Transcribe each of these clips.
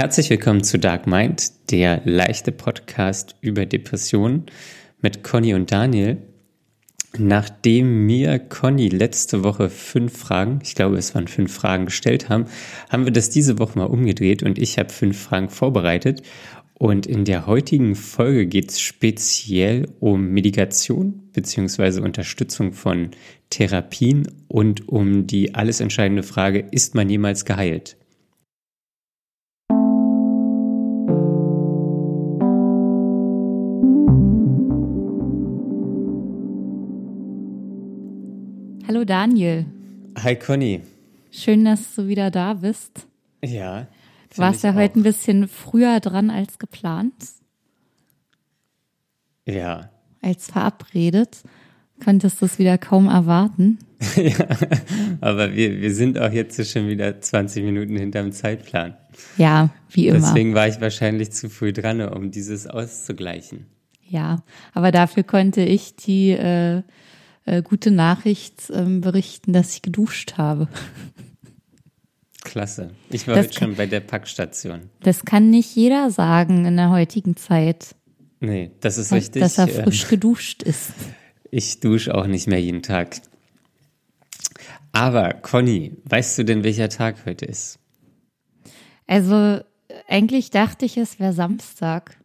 Herzlich willkommen zu Dark Mind, der leichte Podcast über Depressionen mit Conny und Daniel. Nachdem mir Conny letzte Woche fünf Fragen, ich glaube es waren fünf Fragen gestellt haben, haben wir das diese Woche mal umgedreht und ich habe fünf Fragen vorbereitet. Und in der heutigen Folge geht es speziell um Medikation bzw. Unterstützung von Therapien und um die alles entscheidende Frage, ist man jemals geheilt? Hallo Daniel. Hi Conny. Schön, dass du wieder da bist. Ja. Du warst ja heute ein bisschen früher dran als geplant. Ja. Als verabredet. Konntest du es wieder kaum erwarten. ja, aber wir, wir sind auch jetzt schon wieder 20 Minuten hinterm Zeitplan. Ja, wie immer. Deswegen war ich wahrscheinlich zu früh dran, um dieses auszugleichen. Ja, aber dafür konnte ich die äh, äh, gute Nachricht ähm, berichten, dass ich geduscht habe. Klasse. Ich war das heute schon bei der Packstation. Das kann nicht jeder sagen in der heutigen Zeit. Nee, das ist richtig. Dass er frisch geduscht ist. Ich dusche auch nicht mehr jeden Tag. Aber Conny, weißt du denn, welcher Tag heute ist? Also, eigentlich dachte ich, es wäre Samstag.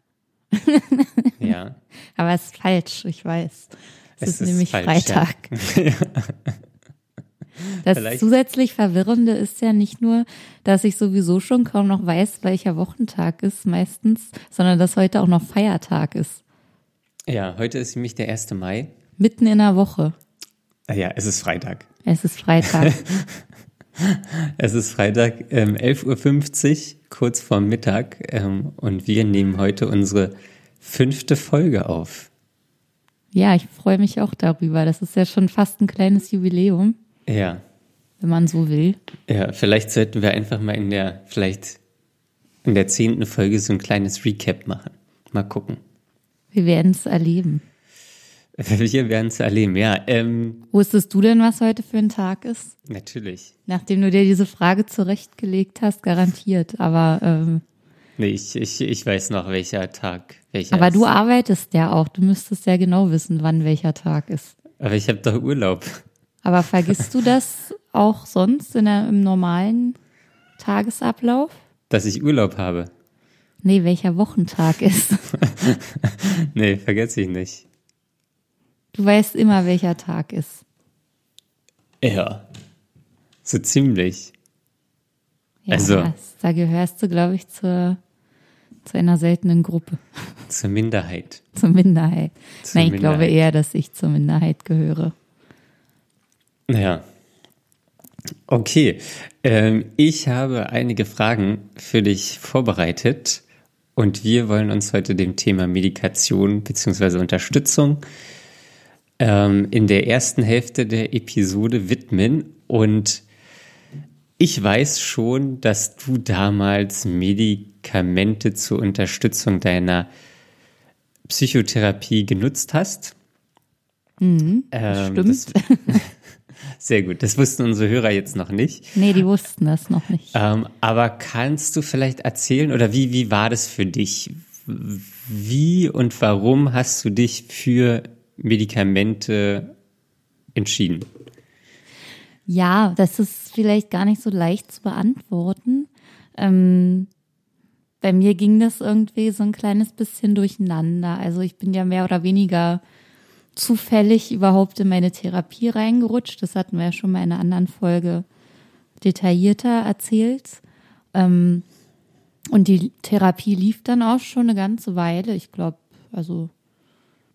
ja. Aber es ist falsch, ich weiß. Es, ist, ist, nämlich falsch, Freitag. Ja. Das Vielleicht. zusätzlich Verwirrende ist ja nicht nur, dass ich sowieso schon kaum noch weiß, welcher Wochentag ist meistens, sondern dass heute auch noch Feiertag ist. Ja, heute ist nämlich der 1. Mai. Mitten in der Woche. Ah ja, es ist Freitag. Es ist Freitag. es ist Freitag, ähm, 11.50 Uhr, kurz vor Mittag. Ähm, und wir nehmen heute unsere fünfte Folge auf. Ja, ich freue mich auch darüber. Das ist ja schon fast ein kleines Jubiläum. Ja. Wenn man so will. Ja, vielleicht sollten wir einfach mal in der, vielleicht in der zehnten Folge so ein kleines Recap machen. Mal gucken. Wir werden es erleben. Wir werden es erleben, ja. Ähm, Wusstest du denn, was heute für ein Tag ist? Natürlich. Nachdem du dir diese Frage zurechtgelegt hast, garantiert. Aber ähm, Nee, ich, ich, ich weiß noch, welcher Tag welcher Aber ist. du arbeitest ja auch. Du müsstest ja genau wissen, wann welcher Tag ist. Aber ich habe doch Urlaub. Aber vergisst du das auch sonst in der, im normalen Tagesablauf? Dass ich Urlaub habe. Nee, welcher Wochentag ist. nee, vergesse ich nicht. Du weißt immer, welcher Tag ist. Ja. So ziemlich. Ja, also, da gehörst du, glaube ich, zur zu einer seltenen Gruppe. Zur Minderheit. zur Minderheit. Zur Nein, ich Minderheit. glaube eher, dass ich zur Minderheit gehöre. Ja. Okay. Ähm, ich habe einige Fragen für dich vorbereitet und wir wollen uns heute dem Thema Medikation bzw. Unterstützung ähm, in der ersten Hälfte der Episode widmen und ich weiß schon, dass du damals Medikamente zur Unterstützung deiner Psychotherapie genutzt hast. Mhm, ähm, stimmt. Das, sehr gut. Das wussten unsere Hörer jetzt noch nicht. Nee, die wussten das noch nicht. Ähm, aber kannst du vielleicht erzählen oder wie, wie war das für dich? Wie und warum hast du dich für Medikamente entschieden? Ja, das ist vielleicht gar nicht so leicht zu beantworten. Ähm, bei mir ging das irgendwie so ein kleines bisschen durcheinander. Also ich bin ja mehr oder weniger zufällig überhaupt in meine Therapie reingerutscht. Das hatten wir ja schon mal in einer anderen Folge detaillierter erzählt. Ähm, und die Therapie lief dann auch schon eine ganze Weile. Ich glaube, also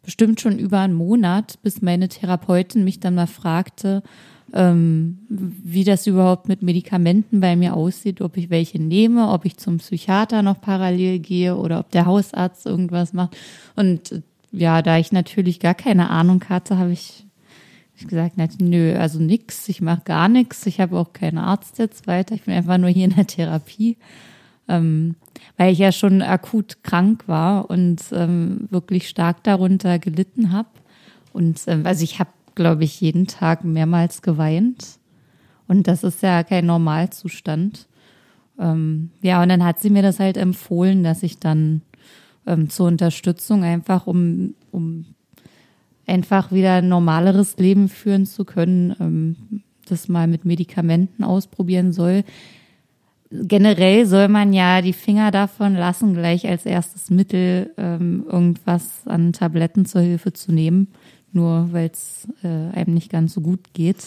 bestimmt schon über einen Monat, bis meine Therapeutin mich dann mal fragte, ähm, wie das überhaupt mit Medikamenten bei mir aussieht, ob ich welche nehme, ob ich zum Psychiater noch parallel gehe oder ob der Hausarzt irgendwas macht. Und ja, da ich natürlich gar keine Ahnung hatte, habe ich, ich gesagt, nö, also nix, ich mache gar nichts, ich habe auch keinen Arzt jetzt weiter, ich bin einfach nur hier in der Therapie. Ähm, weil ich ja schon akut krank war und ähm, wirklich stark darunter gelitten habe. Und ähm, also ich habe glaube ich, jeden Tag mehrmals geweint. Und das ist ja kein Normalzustand. ähm, ja, und dann hat sie mir das halt empfohlen, dass ich dann ähm, zur Unterstützung einfach, um, um einfach wieder ein normaleres Leben führen zu können, ähm, das mal mit Medikamenten ausprobieren soll. Generell soll man ja die Finger davon lassen, gleich als erstes Mittel ähm, irgendwas an Tabletten zur Hilfe zu nehmen, nur weil es äh, einem nicht ganz so gut geht.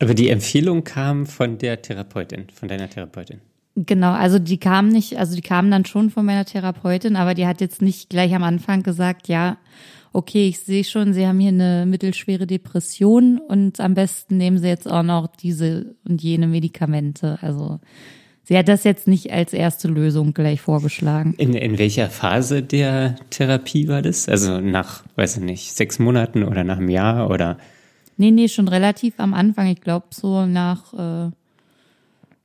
Aber die Empfehlung kam von der Therapeutin, von deiner Therapeutin. Genau, also die kam nicht, also die kam dann schon von meiner Therapeutin, aber die hat jetzt nicht gleich am Anfang gesagt, ja, okay, ich sehe schon, Sie haben hier eine mittelschwere Depression und am besten nehmen Sie jetzt auch noch diese und jene Medikamente. Also sie hat das jetzt nicht als erste Lösung gleich vorgeschlagen. In, in welcher Phase der Therapie war das? Also nach, weiß ich nicht, sechs Monaten oder nach einem Jahr oder? Nee, nee, schon relativ am Anfang. Ich glaube so nach äh,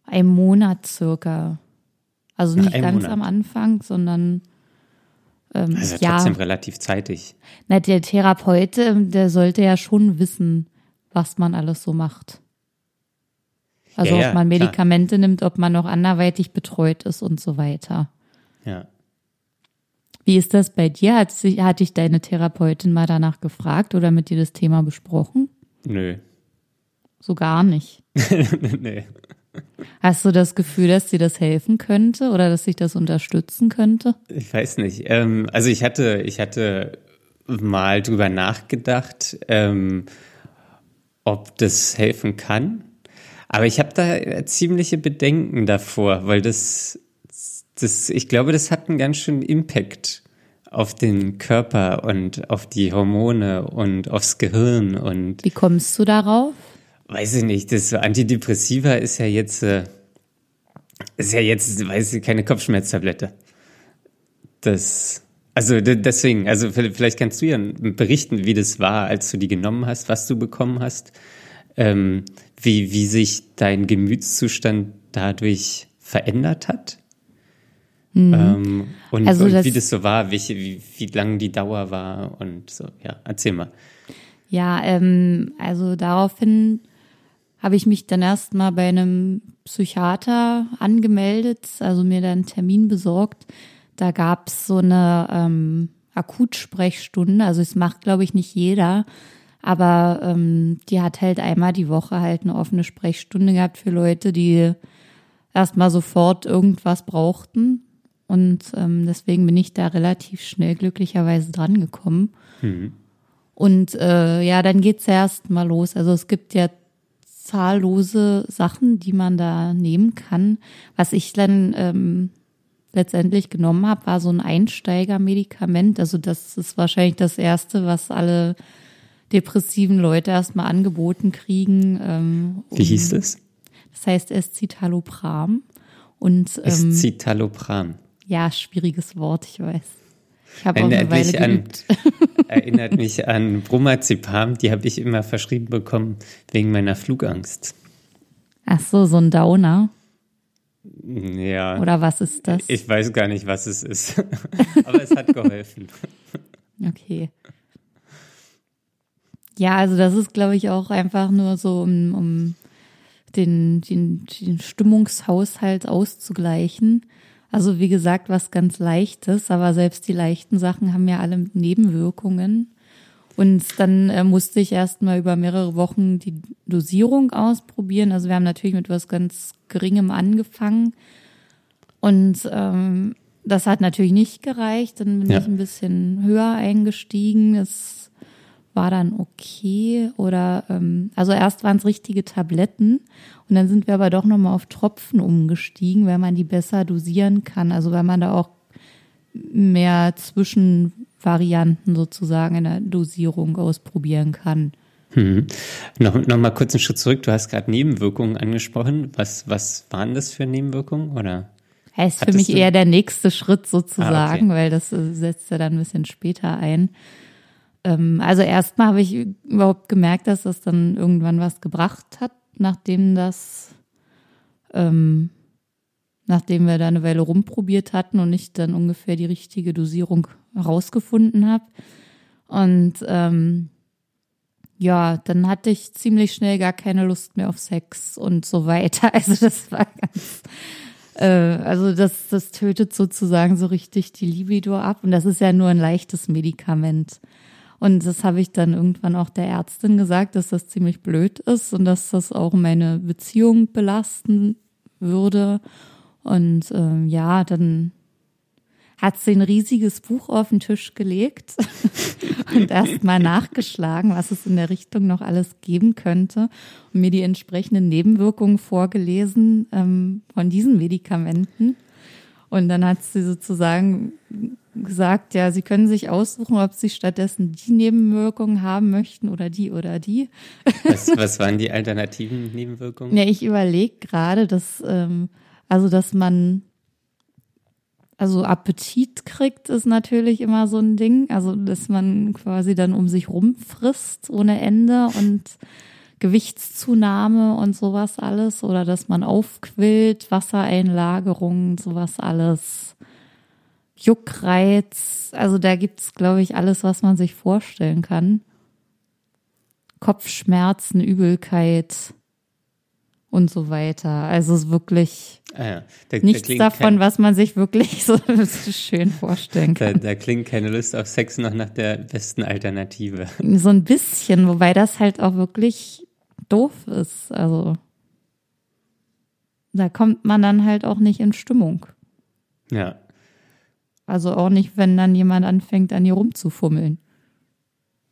einem Monat circa. Also nicht ganz Monat. am Anfang, sondern ähm, also ja, trotzdem relativ zeitig. Na, der Therapeut, der sollte ja schon wissen, was man alles so macht. Also ja, ob man Medikamente klar. nimmt, ob man noch anderweitig betreut ist und so weiter. Ja. Wie ist das bei dir? Hat, sich, hat dich deine Therapeutin mal danach gefragt oder mit dir das Thema besprochen? Nö. So gar nicht. nee. Hast du das Gefühl, dass dir das helfen könnte oder dass sich das unterstützen könnte? Ich weiß nicht. Ähm, also ich hatte, ich hatte mal drüber nachgedacht, ähm, ob das helfen kann. Aber ich habe da ziemliche Bedenken davor, weil das, das, ich glaube, das hat einen ganz schönen Impact auf den Körper und auf die Hormone und aufs Gehirn und. Wie kommst du darauf? weiß ich nicht, das Antidepressiva ist ja jetzt, äh, ist ja jetzt, weiß ich, keine Kopfschmerztablette. Das, also deswegen, also vielleicht kannst du ja berichten, wie das war, als du die genommen hast, was du bekommen hast, ähm, wie, wie sich dein Gemütszustand dadurch verändert hat. Mhm. Ähm, und, also und wie das so war, welche, wie, wie lang die Dauer war und so. Ja, erzähl mal. Ja, ähm, also daraufhin habe ich mich dann erstmal bei einem Psychiater angemeldet, also mir dann einen Termin besorgt. Da gab es so eine ähm, Akutsprechstunde, also es macht, glaube ich, nicht jeder, aber ähm, die hat halt einmal die Woche halt eine offene Sprechstunde gehabt für Leute, die erstmal sofort irgendwas brauchten. Und ähm, deswegen bin ich da relativ schnell glücklicherweise dran gekommen. Mhm. Und äh, ja, dann geht's ja erst mal los. Also es gibt ja zahllose Sachen, die man da nehmen kann. Was ich dann ähm, letztendlich genommen habe, war so ein Einsteigermedikament. Also das ist wahrscheinlich das Erste, was alle depressiven Leute erstmal angeboten kriegen. Ähm, Wie hieß es? Das heißt Escitalopram. Und, ähm, Escitalopram. Ja, schwieriges Wort, ich weiß. Ich habe auch eine Weile mich an, erinnert mich an Bromazepam, die habe ich immer verschrieben bekommen wegen meiner Flugangst. Ach so, so ein Downer. Ja. Oder was ist das? Ich weiß gar nicht, was es ist. Aber es hat geholfen. Okay. Ja, also das ist, glaube ich, auch einfach nur so, um, um den, den, den Stimmungshaushalt auszugleichen. Also wie gesagt, was ganz leichtes, aber selbst die leichten Sachen haben ja alle Nebenwirkungen. Und dann äh, musste ich erstmal über mehrere Wochen die Dosierung ausprobieren. Also wir haben natürlich mit was ganz Geringem angefangen. Und ähm, das hat natürlich nicht gereicht. Dann bin ja. ich ein bisschen höher eingestiegen. Das war dann okay. Oder ähm, also erst waren es richtige Tabletten und dann sind wir aber doch nochmal auf Tropfen umgestiegen, weil man die besser dosieren kann. Also weil man da auch mehr Zwischenvarianten sozusagen in der Dosierung ausprobieren kann. Hm. Noch, noch mal kurz einen Schritt zurück. Du hast gerade Nebenwirkungen angesprochen. Was, was waren das für Nebenwirkungen oder? Das ist für mich eher der nächste Schritt sozusagen, ah, okay. weil das äh, setzt ja dann ein bisschen später ein. Ähm, also erstmal habe ich überhaupt gemerkt, dass das dann irgendwann was gebracht hat nachdem das, ähm, nachdem wir da eine Weile rumprobiert hatten und ich dann ungefähr die richtige Dosierung herausgefunden habe. Und ähm, ja, dann hatte ich ziemlich schnell gar keine Lust mehr auf Sex und so weiter. Also das war ganz, Äh, also das, das tötet sozusagen so richtig die Libido ab. Und das ist ja nur ein leichtes Medikament. Und das habe ich dann irgendwann auch der Ärztin gesagt, dass das ziemlich blöd ist und dass das auch meine Beziehung belasten würde. Und ähm, ja, dann hat sie ein riesiges Buch auf den Tisch gelegt und erst mal nachgeschlagen, was es in der Richtung noch alles geben könnte und mir die entsprechenden Nebenwirkungen vorgelesen ähm, von diesen Medikamenten. Und dann hat sie sozusagen gesagt, ja, sie können sich aussuchen, ob sie stattdessen die Nebenwirkungen haben möchten oder die oder die. Was, was waren die alternativen Nebenwirkungen? Ja, ich überlege gerade, dass ähm, also dass man also Appetit kriegt, ist natürlich immer so ein Ding. Also, dass man quasi dann um sich rumfrisst ohne Ende und Gewichtszunahme und sowas alles. Oder dass man aufquillt, Wassereinlagerungen, sowas alles. Juckreiz. Also da gibt's, glaube ich, alles, was man sich vorstellen kann. Kopfschmerzen, Übelkeit und so weiter. Also es ist wirklich ah ja, da, nichts da davon, kein, was man sich wirklich so schön vorstellen kann. Da, da, klingt keine Lust auf Sex noch nach der besten Alternative. So ein bisschen, wobei das halt auch wirklich doof ist. Also da kommt man dann halt auch nicht in Stimmung. Ja. Also auch nicht, wenn dann jemand anfängt, an ihr rumzufummeln.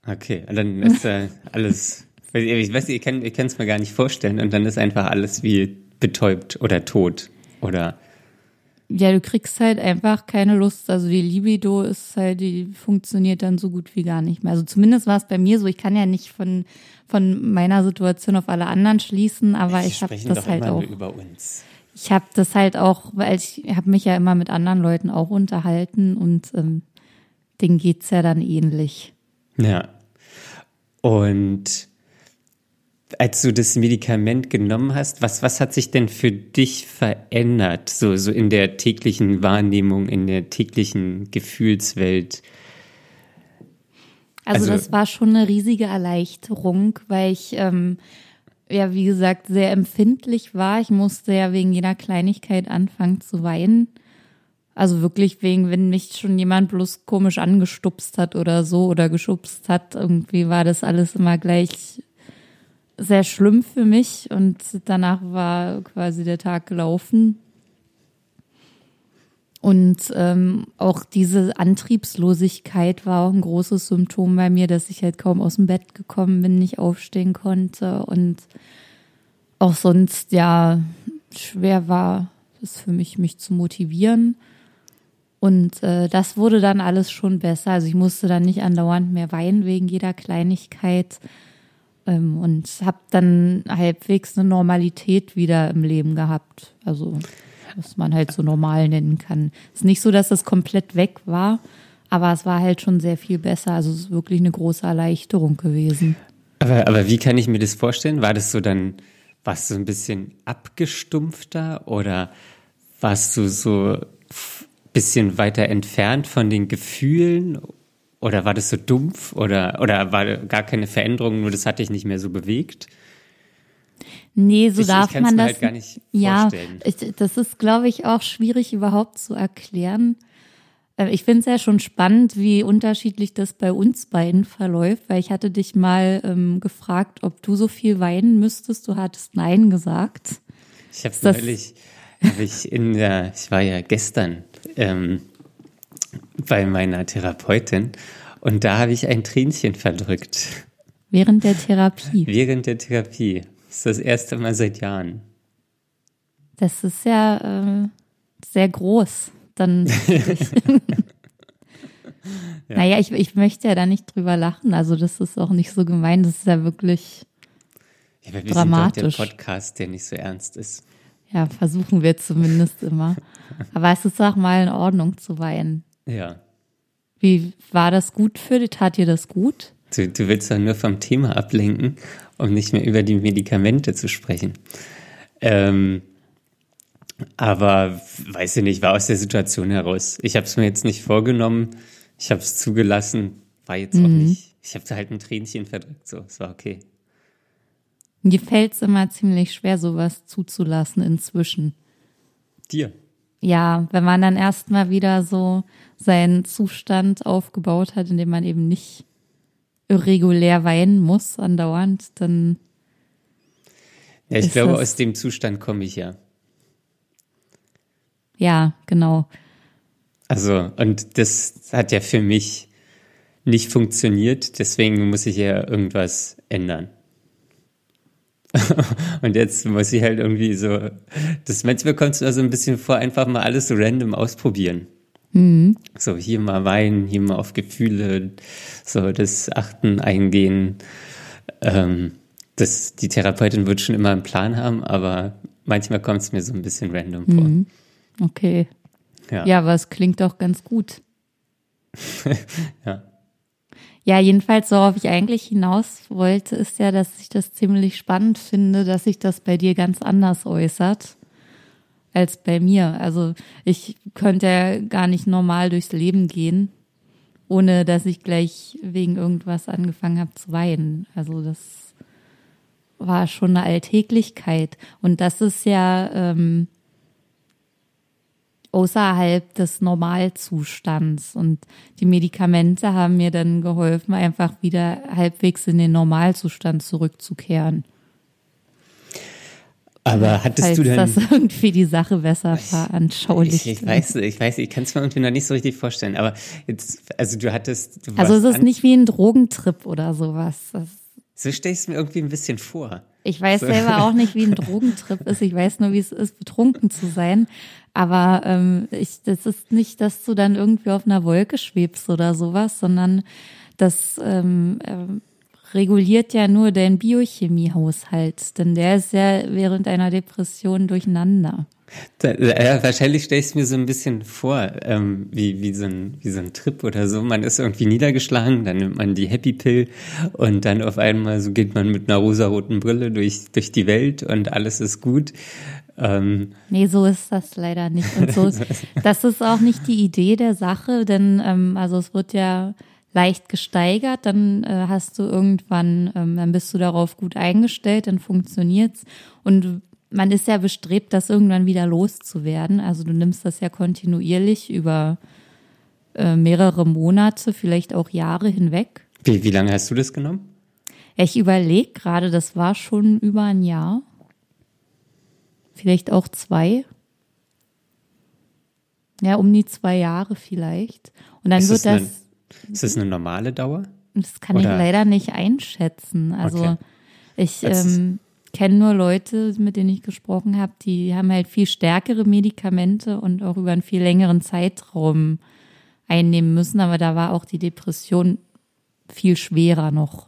Okay, dann ist äh, alles ich weiß, ihr könnt es mir gar nicht vorstellen und dann ist einfach alles wie betäubt oder tot oder. Ja, du kriegst halt einfach keine Lust. Also die Libido ist halt, die funktioniert dann so gut wie gar nicht mehr. Also zumindest war es bei mir so. Ich kann ja nicht von, von meiner Situation auf alle anderen schließen, aber ich habe das halt auch. Über uns. Ich habe das halt auch, weil ich habe mich ja immer mit anderen Leuten auch unterhalten und ähm, denen geht's ja dann ähnlich. Ja. Und als du das Medikament genommen hast, was, was hat sich denn für dich verändert, so, so in der täglichen Wahrnehmung, in der täglichen Gefühlswelt? Also, also das war schon eine riesige Erleichterung, weil ich ähm, ja, wie gesagt, sehr empfindlich war. Ich musste ja wegen jeder Kleinigkeit anfangen zu weinen. Also wirklich wegen, wenn mich schon jemand bloß komisch angestupst hat oder so oder geschubst hat, irgendwie war das alles immer gleich sehr schlimm für mich und danach war quasi der Tag gelaufen. Und ähm, auch diese Antriebslosigkeit war auch ein großes Symptom bei mir, dass ich halt kaum aus dem Bett gekommen bin, nicht aufstehen konnte und auch sonst ja schwer war es für mich, mich zu motivieren. Und äh, das wurde dann alles schon besser. Also ich musste dann nicht andauernd mehr weinen wegen jeder Kleinigkeit ähm, und habe dann halbwegs eine Normalität wieder im Leben gehabt. Also was man halt so normal nennen kann. Es ist nicht so, dass es komplett weg war, aber es war halt schon sehr viel besser. Also es ist wirklich eine große Erleichterung gewesen. Aber, aber wie kann ich mir das vorstellen? War das so dann, warst du ein bisschen abgestumpfter oder warst du so ein bisschen weiter entfernt von den Gefühlen oder war das so dumpf oder, oder war gar keine Veränderung, nur das hat dich nicht mehr so bewegt? Nee, so ich, darf ich man das. Halt gar nicht ja. Ich, das ist, glaube ich, auch schwierig überhaupt zu erklären. Äh, ich finde es ja schon spannend, wie unterschiedlich das bei uns beiden verläuft, weil ich hatte dich mal ähm, gefragt, ob du so viel weinen müsstest. Du hattest Nein gesagt. Ich habe neulich, hab ich in der, ich war ja gestern ähm, bei meiner Therapeutin und da habe ich ein Tränchen verdrückt. Während der Therapie? Während der Therapie. Das ist das erste Mal seit Jahren. Das ist ja äh, sehr groß. Dann. ja. Naja, ich, ich möchte ja da nicht drüber lachen. Also, das ist auch nicht so gemein. Das ist ja wirklich ja, wir dramatisch. Sind doch der Podcast, der nicht so ernst ist. Ja, versuchen wir zumindest immer. Aber es ist auch mal in Ordnung zu weinen. Ja. Wie war das gut für dich? Tat dir das gut? Du, du willst doch nur vom Thema ablenken, um nicht mehr über die Medikamente zu sprechen. Ähm, aber weiß ich nicht, war aus der Situation heraus. Ich habe es mir jetzt nicht vorgenommen, ich habe es zugelassen, war jetzt mhm. auch nicht. Ich habe halt ein Tränchen verdrückt, so, es war okay. Mir fällt es immer ziemlich schwer, sowas zuzulassen inzwischen. dir. Ja, wenn man dann erstmal wieder so seinen Zustand aufgebaut hat, in dem man eben nicht irregulär weinen muss andauernd, dann. Ja, ich glaube, aus dem Zustand komme ich ja. Ja, genau. Also, und das hat ja für mich nicht funktioniert, deswegen muss ich ja irgendwas ändern. und jetzt muss ich halt irgendwie so, das manchmal kommt es mir so ein bisschen vor, einfach mal alles so random ausprobieren. Mhm. So hier mal weinen, hier mal auf Gefühle, so das Achten eingehen. Ähm, das, die Therapeutin wird schon immer einen Plan haben, aber manchmal kommt es mir so ein bisschen random vor. Mhm. Okay. Ja. ja, aber es klingt doch ganz gut. ja. Ja, jedenfalls, worauf ich eigentlich hinaus wollte, ist ja, dass ich das ziemlich spannend finde, dass sich das bei dir ganz anders äußert als bei mir. Also ich könnte ja gar nicht normal durchs Leben gehen, ohne dass ich gleich wegen irgendwas angefangen habe zu weinen. Also das war schon eine Alltäglichkeit. Und das ist ja ähm, außerhalb des Normalzustands. Und die Medikamente haben mir dann geholfen, einfach wieder halbwegs in den Normalzustand zurückzukehren. Aber hattest Falls du denn. das irgendwie die Sache besser veranschaulicht. Ich, ich weiß, ich weiß, ich kann es mir irgendwie noch nicht so richtig vorstellen. Aber jetzt, also du hattest. Du also es ist nicht wie ein Drogentrip oder sowas. Das so stelle ich es mir irgendwie ein bisschen vor. Ich weiß so. selber auch nicht, wie ein Drogentrip ist. Ich weiß nur, wie es ist, betrunken zu sein. Aber ähm, ich, das ist nicht, dass du dann irgendwie auf einer Wolke schwebst oder sowas, sondern das ähm, äh, reguliert ja nur dein Biochemiehaushalt, denn der ist ja während einer Depression durcheinander. Da, ja, wahrscheinlich stelle ich es mir so ein bisschen vor, ähm, wie, wie, so ein, wie so ein Trip oder so. Man ist irgendwie niedergeschlagen, dann nimmt man die Happy Pill und dann auf einmal so geht man mit einer rosaroten Brille durch, durch die Welt und alles ist gut. Ähm, nee, so ist das leider nicht. Und so das ist auch nicht die Idee der Sache, denn ähm, also es wird ja leicht gesteigert, dann äh, hast du irgendwann, ähm, dann bist du darauf gut eingestellt, dann funktioniert's und man ist ja bestrebt, das irgendwann wieder loszuwerden. Also du nimmst das ja kontinuierlich über äh, mehrere Monate, vielleicht auch Jahre hinweg. Wie, wie lange hast du das genommen? Ich überlege gerade, das war schon über ein Jahr. Vielleicht auch zwei. Ja, um die zwei Jahre vielleicht. Und dann ist wird das. Ist das eine normale Dauer? Das kann Oder? ich leider nicht einschätzen. Also okay. ich. Ähm, kenne nur Leute, mit denen ich gesprochen habe, die haben halt viel stärkere Medikamente und auch über einen viel längeren Zeitraum einnehmen müssen. Aber da war auch die Depression viel schwerer noch.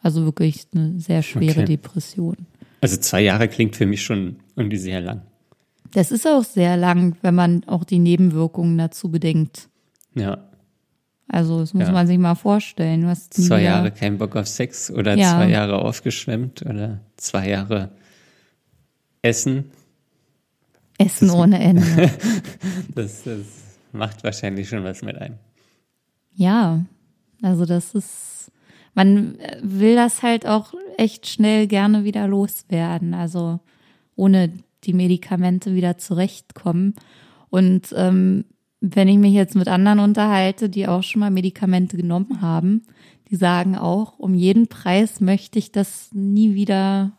Also wirklich eine sehr schwere okay. Depression. Also zwei Jahre klingt für mich schon irgendwie sehr lang. Das ist auch sehr lang, wenn man auch die Nebenwirkungen dazu bedenkt. Ja. Also das muss ja. man sich mal vorstellen. Du hast zwei Jahre keinen Bock auf Sex oder ja. zwei Jahre aufgeschwemmt oder zwei Jahre Essen. Essen das, ohne Ende. das, das macht wahrscheinlich schon was mit einem. Ja, also das ist, man will das halt auch echt schnell gerne wieder loswerden. Also ohne die Medikamente wieder zurechtkommen. Und ähm, wenn ich mich jetzt mit anderen unterhalte, die auch schon mal Medikamente genommen haben, die sagen auch, um jeden Preis möchte ich das nie wieder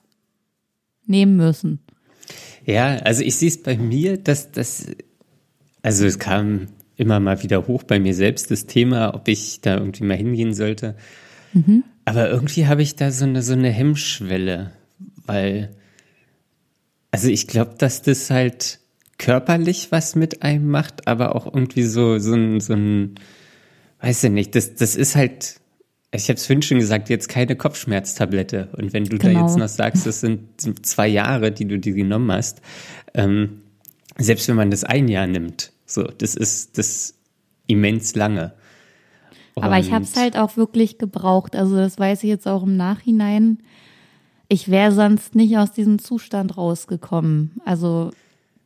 nehmen müssen. Ja, also ich sehe es bei mir, dass das, also es kam immer mal wieder hoch bei mir selbst das Thema, ob ich da irgendwie mal hingehen sollte. Mhm. Aber irgendwie habe ich da so eine, so eine Hemmschwelle, weil, also ich glaube, dass das halt, körperlich was mit einem macht, aber auch irgendwie so, so ein, so ein, weiß ich nicht, das, das ist halt, ich habe es vorhin schon gesagt, jetzt keine Kopfschmerztablette. Und wenn du genau. da jetzt noch sagst, das sind zwei Jahre, die du dir genommen hast, ähm, selbst wenn man das ein Jahr nimmt, so, das ist das immens lange. Und Aber ich habe es halt auch wirklich gebraucht. Also das weiß ich jetzt auch im Nachhinein. Ich wäre sonst nicht aus diesem Zustand rausgekommen. Also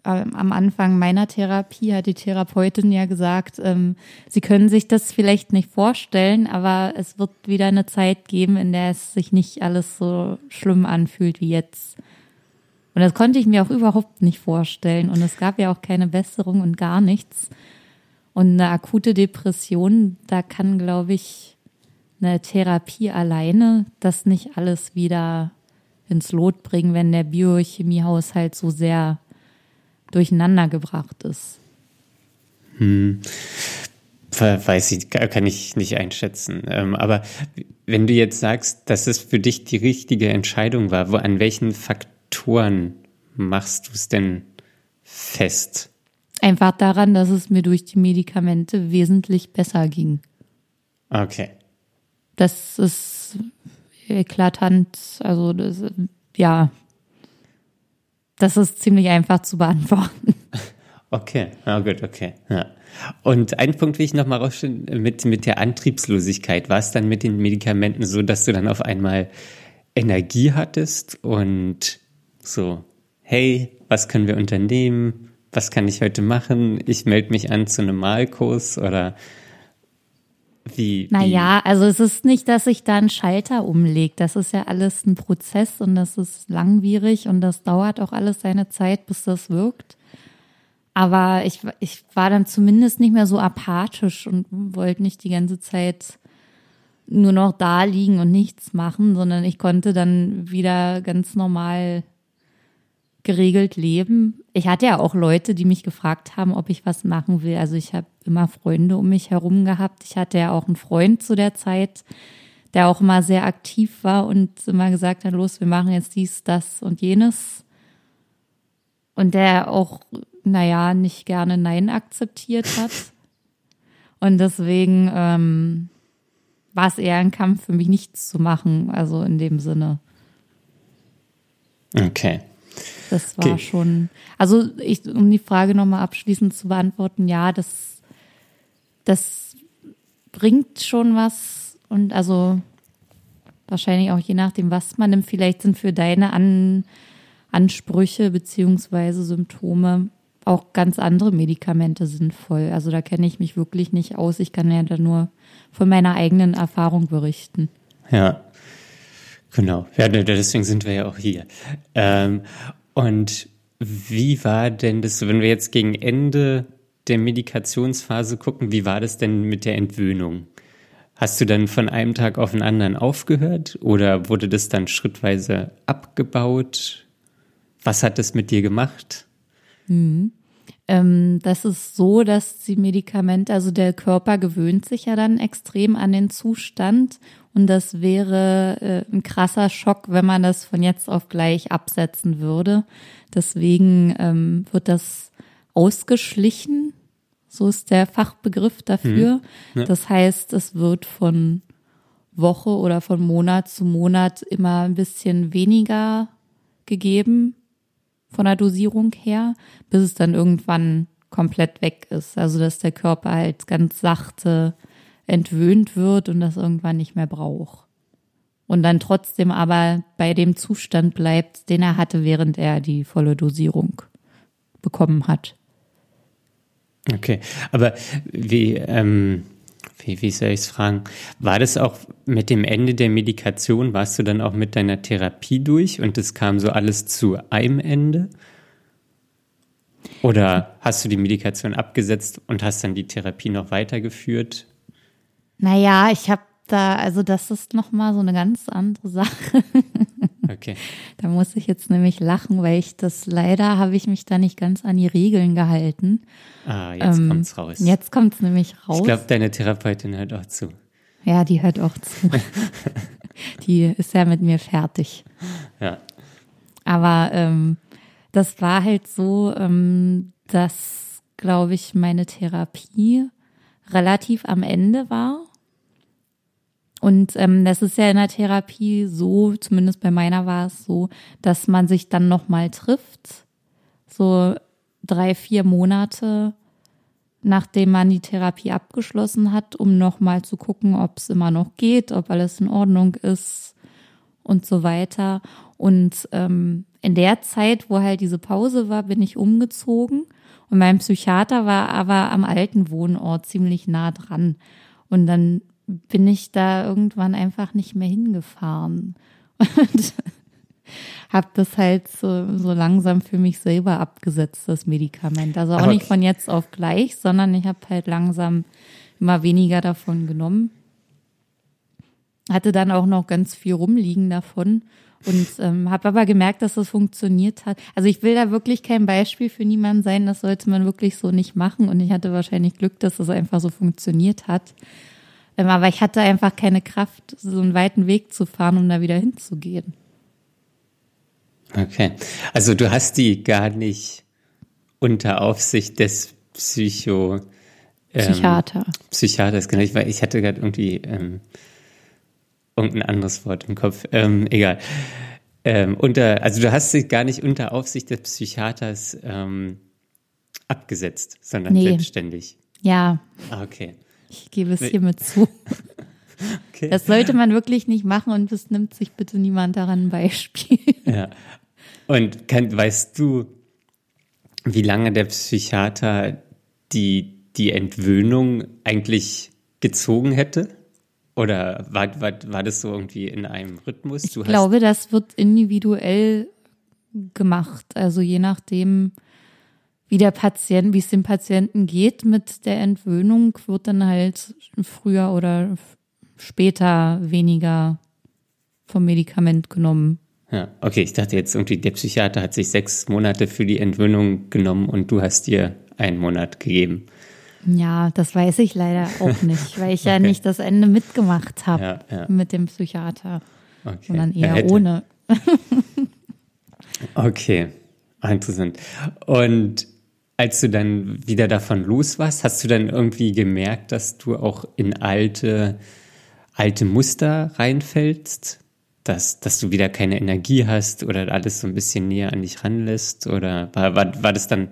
am Anfang meiner Therapie hat die Therapeutin ja gesagt, ähm, sie können sich das vielleicht nicht vorstellen, aber es wird wieder eine Zeit geben, in der es sich nicht alles so schlimm anfühlt wie jetzt. Und das konnte ich mir auch überhaupt nicht vorstellen. Und es gab ja auch keine Besserung und gar nichts. Und eine akute Depression, da kann, glaube ich, eine Therapie alleine das nicht alles wieder ins Lot bringen, wenn der Biochemiehaushalt so sehr durcheinander gebracht ist. Hm. Weiß ich, kann ich nicht einschätzen. Ähm, aber wenn du jetzt sagst, dass es für dich die richtige Entscheidung war, wo, an welchen Faktoren machst du es denn fest? Einfach daran, dass es mir durch die Medikamente wesentlich besser ging. Okay. Das ist eklatant, also das, ja, das ist ziemlich einfach zu beantworten. Okay, ja gut, okay. Ja. Und ein Punkt will ich noch mal rausstellen, mit, mit der Antriebslosigkeit. War es dann mit den Medikamenten so, dass du dann auf einmal Energie hattest und so, hey, was können wir unternehmen? Was kann ich heute machen? Ich melde mich an zu einem Malkurs oder wie? Naja, also es ist nicht, dass sich da ein Schalter umlegt. Das ist ja alles ein Prozess und das ist langwierig und das dauert auch alles seine Zeit, bis das wirkt. Aber ich, ich war dann zumindest nicht mehr so apathisch und wollte nicht die ganze Zeit nur noch da liegen und nichts machen, sondern ich konnte dann wieder ganz normal geregelt leben. Ich hatte ja auch Leute, die mich gefragt haben, ob ich was machen will. Also ich habe immer Freunde um mich herum gehabt. Ich hatte ja auch einen Freund zu der Zeit, der auch immer sehr aktiv war und immer gesagt hat, los, wir machen jetzt dies, das und jenes. Und der auch naja, nicht gerne Nein akzeptiert hat. Und deswegen ähm, war es eher ein Kampf für mich, nichts zu machen, also in dem Sinne. Okay. Das war okay. schon, also ich, um die Frage nochmal abschließend zu beantworten, ja, das, das bringt schon was und also wahrscheinlich auch je nachdem, was man nimmt, vielleicht sind für deine An Ansprüche beziehungsweise Symptome auch ganz andere Medikamente sinnvoll. Also da kenne ich mich wirklich nicht aus. Ich kann ja da nur von meiner eigenen Erfahrung berichten. Ja, genau. Ja, deswegen sind wir ja auch hier. Ähm, und wie war denn das, wenn wir jetzt gegen Ende der Medikationsphase gucken, wie war das denn mit der Entwöhnung? Hast du dann von einem Tag auf den anderen aufgehört oder wurde das dann schrittweise abgebaut? Was hat das mit dir gemacht? Mhm. Ähm, das ist so, dass die Medikamente, also der Körper gewöhnt sich ja dann extrem an den Zustand und das wäre äh, ein krasser Schock, wenn man das von jetzt auf gleich absetzen würde. Deswegen ähm, wird das ausgeschlichen, so ist der Fachbegriff dafür. Mhm. Ja. Das heißt, es wird von Woche oder von Monat zu Monat immer ein bisschen weniger gegeben von der Dosierung her, bis es dann irgendwann komplett weg ist. Also dass der Körper halt ganz sachte entwöhnt wird und das irgendwann nicht mehr braucht. Und dann trotzdem aber bei dem Zustand bleibt, den er hatte, während er die volle Dosierung bekommen hat. Okay, aber wie, ähm, wie, wie soll ich es fragen? War das auch mit dem Ende der Medikation, warst du dann auch mit deiner Therapie durch und es kam so alles zu einem Ende? Oder hast du die Medikation abgesetzt und hast dann die Therapie noch weitergeführt? Naja, ich habe da, also das ist nochmal so eine ganz andere Sache. Okay. da muss ich jetzt nämlich lachen, weil ich das leider habe ich mich da nicht ganz an die Regeln gehalten. Ah, jetzt ähm, kommt's raus. Jetzt kommt's nämlich raus. Ich glaube, deine Therapeutin hört auch zu. Ja, die hört auch zu. die ist ja mit mir fertig. Ja. Aber ähm, das war halt so, ähm, dass, glaube ich, meine Therapie relativ am Ende war und ähm, das ist ja in der Therapie so, zumindest bei meiner war es so, dass man sich dann nochmal trifft, so drei, vier Monate nachdem man die Therapie abgeschlossen hat, um nochmal zu gucken, ob es immer noch geht, ob alles in Ordnung ist und so weiter. Und ähm, in der Zeit, wo halt diese Pause war, bin ich umgezogen und mein Psychiater war aber am alten Wohnort ziemlich nah dran. Und dann bin ich da irgendwann einfach nicht mehr hingefahren. Und habe das halt so, so langsam für mich selber abgesetzt, das Medikament. Also auch Aber- nicht von jetzt auf gleich, sondern ich habe halt langsam immer weniger davon genommen. Hatte dann auch noch ganz viel rumliegen davon und ähm, habe aber gemerkt, dass das funktioniert hat. Also ich will da wirklich kein Beispiel für niemanden sein, das sollte man wirklich so nicht machen und ich hatte wahrscheinlich Glück, dass es einfach so funktioniert hat. Ähm, aber ich hatte einfach keine Kraft, so einen weiten Weg zu fahren, um da wieder hinzugehen. Okay. Also du hast die gar nicht unter Aufsicht des Psycho ähm, Psychiater. Psychiaters, genau. Ich, ich hatte gerade irgendwie ähm, irgendein anderes Wort im Kopf. Ähm, egal. Ähm, unter, also du hast sie gar nicht unter Aufsicht des Psychiaters ähm, abgesetzt, sondern Nee. selbstständig. Ja, Ah, okay. ich gebe es hiermit zu. okay. Das sollte man wirklich nicht machen und es nimmt sich bitte niemand daran ein Beispiel. Ja. Und kann, weißt du, wie lange der Psychiater die, die Entwöhnung eigentlich gezogen hätte? Oder war, war, war das so irgendwie in einem Rhythmus? Ich Du hast- glaube, das wird individuell gemacht. Also je nachdem, wie der Patient, wie es dem Patienten geht mit der Entwöhnung, wird dann halt früher oder später weniger vom Medikament genommen. Ja, okay, ich dachte jetzt irgendwie, der Psychiater hat sich sechs Monate für die Entwöhnung genommen und du hast dir einen Monat gegeben. Ja, das weiß ich leider auch nicht, weil ich ja nicht das Ende mitgemacht habe Ja, ja. mit dem Psychiater, Okay. sondern eher ohne. Okay, interessant. Und als du dann wieder davon los warst, hast du dann irgendwie gemerkt, dass du auch in alte, alte Muster reinfällst? Dass, dass du wieder keine Energie hast oder alles so ein bisschen näher an dich ranlässt? Oder war, war, war das dann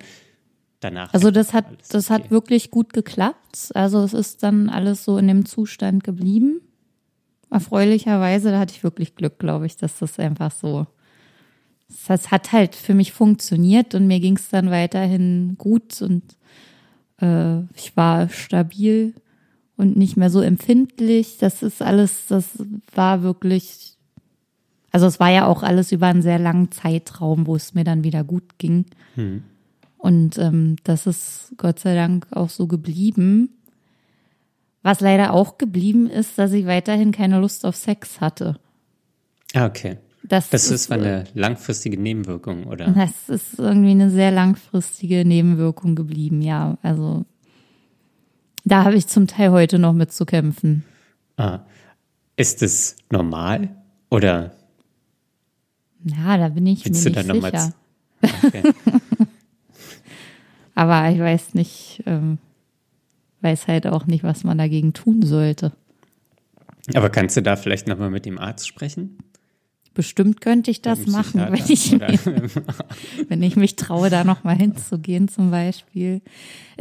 danach? Also das hat, das okay? hat wirklich gut geklappt. Also es ist dann alles so in dem Zustand geblieben. Erfreulicherweise, da hatte ich wirklich Glück, glaube ich, dass das einfach so. Das hat halt für mich funktioniert und mir ging es dann weiterhin gut und äh, ich war stabil und nicht mehr so empfindlich. Das ist alles, das war wirklich. Also es war ja auch alles über einen sehr langen Zeitraum, wo es mir dann wieder gut ging. Und ähm, das ist Gott sei Dank auch so geblieben. Was leider auch geblieben ist, dass ich weiterhin keine Lust auf Sex hatte. Ah, okay. Das, Das ist eine langfristige Nebenwirkung, oder? Das ist irgendwie eine sehr langfristige Nebenwirkung geblieben, ja. Also da habe ich zum Teil heute noch mit zu kämpfen. Ah. Ist es normal? Oder Ja, da bin ich willst mir du nicht sicher. Okay. Aber ich weiß nicht, ähm, weiß halt auch nicht, was man dagegen tun sollte. Aber kannst du da vielleicht nochmal mit dem Arzt sprechen? Bestimmt könnte ich das machen, wenn ich, Oder- wenn ich mich traue, da nochmal hinzugehen zum Beispiel.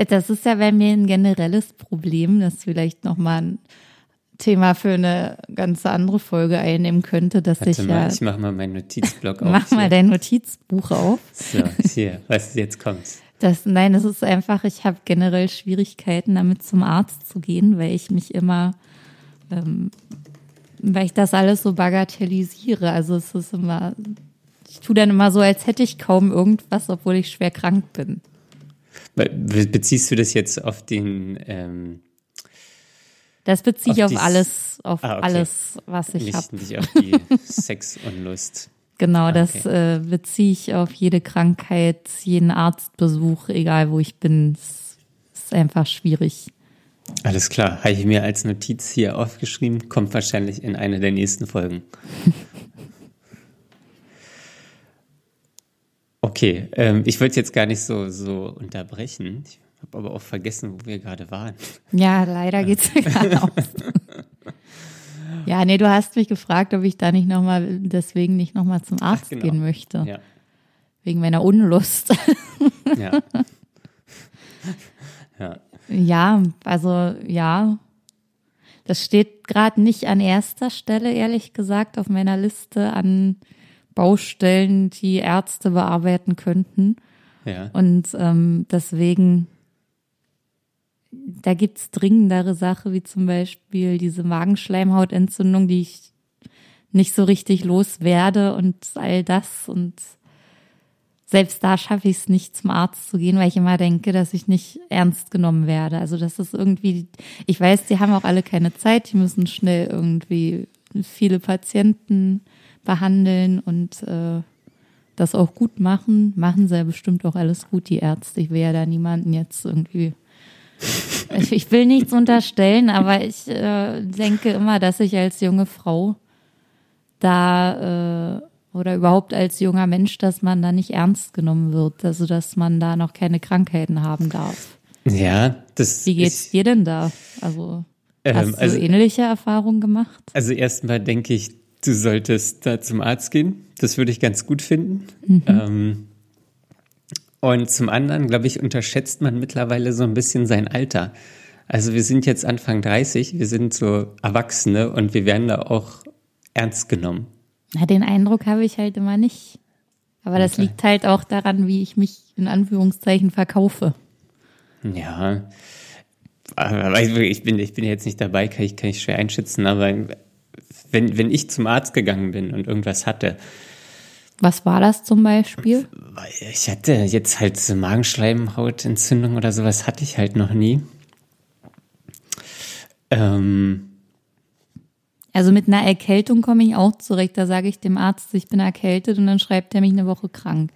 Das ist ja bei mir ein generelles Problem, das vielleicht nochmal ein Thema für eine ganz andere Folge einnehmen könnte, dass Warte ich mal, ja, ich mache mal meinen Notizblock auf. mach mal hier. dein Notizbuch auf. So, hier, was jetzt kommt. Das, nein, das ist einfach, ich habe generell Schwierigkeiten, damit zum Arzt zu gehen, weil ich mich immer, ähm, weil ich das alles so bagatellisiere. Also es ist immer, ich tue dann immer so, als hätte ich kaum irgendwas, obwohl ich schwer krank bin. Be beziehst du das jetzt auf den, ähm, Das beziehe ich auf alles, auf Ah, okay. alles, was ich habe. nicht auf die Sexunlust? Genau, das Okay. äh, beziehe ich auf jede Krankheit, jeden Arztbesuch, egal wo ich bin. Es ist einfach schwierig. Alles klar, habe ich mir als Notiz hier aufgeschrieben, kommt wahrscheinlich in einer der nächsten Folgen. Okay, ähm, ich wollte jetzt gar nicht so, so unterbrechen. Ich habe aber auch vergessen, wo wir gerade waren. Ja, leider geht's mir gerade aus. Ja, nee, du hast mich gefragt, ob ich da nicht nochmal, deswegen nicht nochmal zum Arzt genau. gehen möchte. Ja, Wegen meiner Unlust. ja. ja. ja, also ja. Das steht gerade nicht an erster Stelle, ehrlich gesagt, auf meiner Liste an Baustellen, die Ärzte bearbeiten könnten. ja. Und ähm, deswegen, da gibt's dringendere Sachen, wie zum Beispiel diese Magenschleimhautentzündung, die ich nicht so richtig loswerde und all das und selbst da schaffe ich es nicht zum Arzt zu gehen, weil ich immer denke, dass ich nicht ernst genommen werde. Also das ist irgendwie, ich weiß, die haben auch alle keine Zeit, die müssen schnell irgendwie viele Patienten behandeln und äh, das auch gut machen. Machen sie ja bestimmt auch alles gut, die Ärzte. Ich will ja da niemanden jetzt irgendwie. Ich, ich will nichts unterstellen, aber ich äh, denke immer, dass ich als junge Frau da äh, oder überhaupt als junger Mensch, dass man da nicht ernst genommen wird, also dass man da noch keine Krankheiten haben darf. Ja, das. Wie geht's dir denn da? Also ähm, hast du also, ähnliche Erfahrungen gemacht? Also erstmal denke ich, du solltest da zum Arzt gehen. Das würde ich ganz gut finden. Mhm. Ähm, und zum anderen, glaube ich, unterschätzt man mittlerweile so ein bisschen sein Alter. Also wir sind jetzt Anfang 30, wir sind so Erwachsene und wir werden da auch ernst genommen. Na, den Eindruck habe ich halt immer nicht. Aber das okay. liegt halt auch daran, wie ich mich in Anführungszeichen verkaufe. Ja, aber ich bin, ich bin jetzt nicht dabei, kann ich, kann ich schwer einschätzen, aber wenn, wenn ich zum Arzt gegangen bin und irgendwas hatte. Was war das zum Beispiel? Ich hatte jetzt halt so Magenschleimhautentzündung oder sowas hatte ich halt noch nie. Ähm, also mit einer Erkältung komme ich auch zurecht. Da sage ich dem Arzt, ich bin erkältet und dann schreibt er mich eine Woche krank.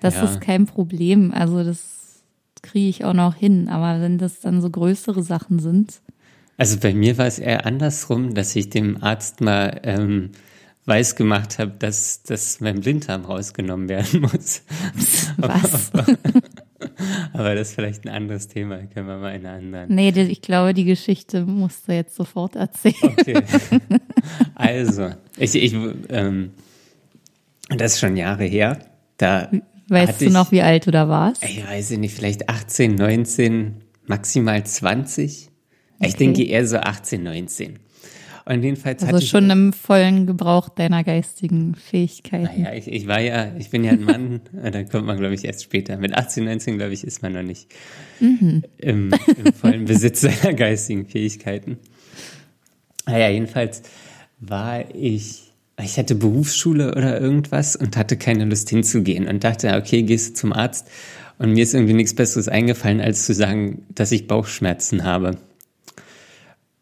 Das ja. ist kein Problem. Also das kriege ich auch noch hin. Aber wenn das dann so größere Sachen sind. Also bei mir war es eher andersrum, dass ich dem Arzt mal ähm, weiß gemacht habe, dass, dass mein Blinddarm rausgenommen werden muss. Was? Aber das ist vielleicht ein anderes Thema, können wir mal in einer anderen. Nee, ich glaube, die Geschichte musst du jetzt sofort erzählen. Okay. Also, ich, ich ähm, das ist schon Jahre her. Da weißt du noch, wie alt du da warst? Ich weiß nicht, vielleicht 18, 19, maximal 20. Okay. Ich denke eher so 18, 19. Und jedenfalls also schon ich, im vollen Gebrauch deiner geistigen Fähigkeiten. Naja, ich, ich war ja, ich bin ja ein Mann, da kommt man, glaube ich, erst später. Mit 18, 19, glaube ich, ist man noch nicht mhm. im, im vollen Besitz seiner geistigen Fähigkeiten. Naja, jedenfalls war ich, ich hatte Berufsschule oder irgendwas und hatte keine Lust hinzugehen und dachte, okay, gehst du zum Arzt. Und mir ist irgendwie nichts Besseres eingefallen, als zu sagen, dass ich Bauchschmerzen habe.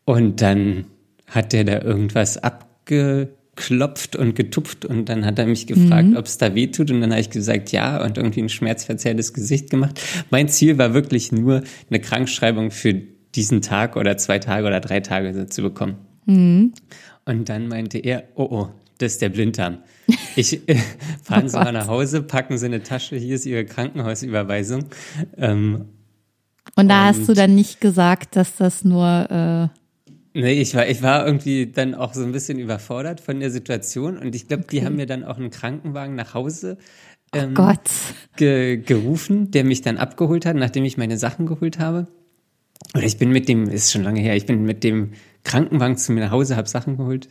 Und dann hat der da irgendwas abgeklopft und getupft und dann hat er mich gefragt, mhm. ob es da weh tut und dann habe ich gesagt, ja und irgendwie ein schmerzverzerrtes Gesicht gemacht. Mein Ziel war wirklich nur eine Krankschreibung für diesen Tag oder zwei Tage oder drei Tage zu bekommen. Mhm. Und dann meinte er, oh oh, das ist der Blinddarm. Ich äh, fahren oh Sie mal nach Hause, packen Sie eine Tasche, hier ist Ihre Krankenhausüberweisung. Ähm, und da und hast du dann nicht gesagt, dass das nur äh Nee, ich war, ich war irgendwie dann auch so ein bisschen überfordert von der Situation und ich glaube, okay. die haben mir dann auch einen Krankenwagen nach Hause oh ähm, oh ge gerufen, der mich dann abgeholt hat, nachdem ich meine Sachen geholt habe. Oder ich bin mit dem, ist schon lange her, ich bin mit dem Krankenwagen zu mir nach Hause, habe Sachen geholt.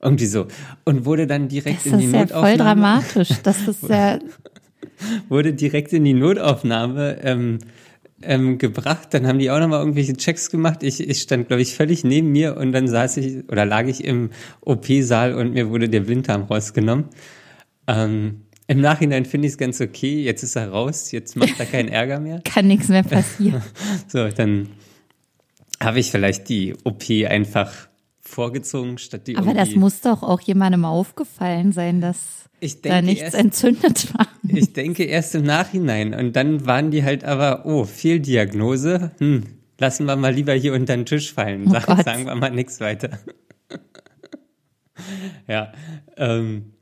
Irgendwie so. Und wurde dann direkt das in die Notaufnahme. Das ist ja voll dramatisch. Das ist ja. wurde direkt in die Notaufnahme ähm, ähm, gebracht. Dann haben die auch nochmal irgendwelche Checks gemacht. Ich, ich stand, glaube ich, völlig neben mir und dann saß ich oder lag ich im OP-Saal und mir wurde der Blinddarm rausgenommen. Ähm, Im Nachhinein finde ich es ganz okay. Jetzt ist er raus, jetzt macht er keinen Ärger mehr. Kann nichts mehr passieren. so, dann habe ich vielleicht die OP einfach vorgezogen statt die Aber das muss doch auch jemandem aufgefallen sein, dass ich denke, da nichts erst, entzündet war. Ich denke erst im Nachhinein. Und dann waren die halt aber, oh, Fehldiagnose. Hm, lassen wir mal lieber hier unter den Tisch fallen. Sag, oh sagen wir mal nichts weiter. ja. Ähm,